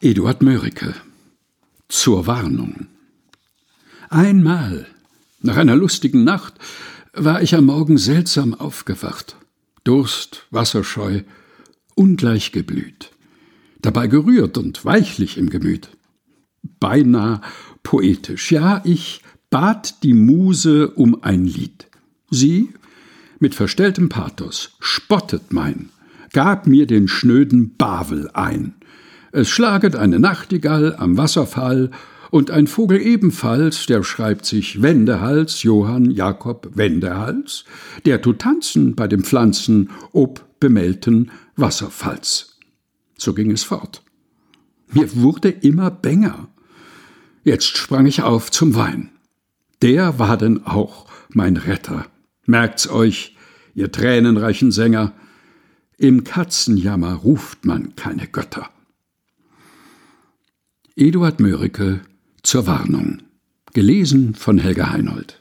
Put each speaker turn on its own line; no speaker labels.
Eduard Mörike Zur Warnung Einmal, nach einer lustigen Nacht, war ich am Morgen seltsam aufgewacht. Durst, wasserscheu, ungleich geblüht. Dabei gerührt und weichlich im Gemüt. Beinah poetisch, ja, ich bat die Muse um ein Lied. Sie, mit verstelltem Pathos, spottet mein, gab mir den schnöden Bavel ein es schlaget eine Nachtigall am Wasserfall, und ein Vogel ebenfalls, der schreibt sich Wendehals, Johann Jakob Wendehals, der tu tanzen bei dem Pflanzen ob bemeldten Wasserfalls. So ging es fort. Mir wurde immer bänger. Jetzt sprang ich auf zum Wein. Der war denn auch mein Retter. Merkt's euch, ihr tränenreichen Sänger, im Katzenjammer ruft man keine Götter. Eduard Mörike zur Warnung. Gelesen von Helga Heinold.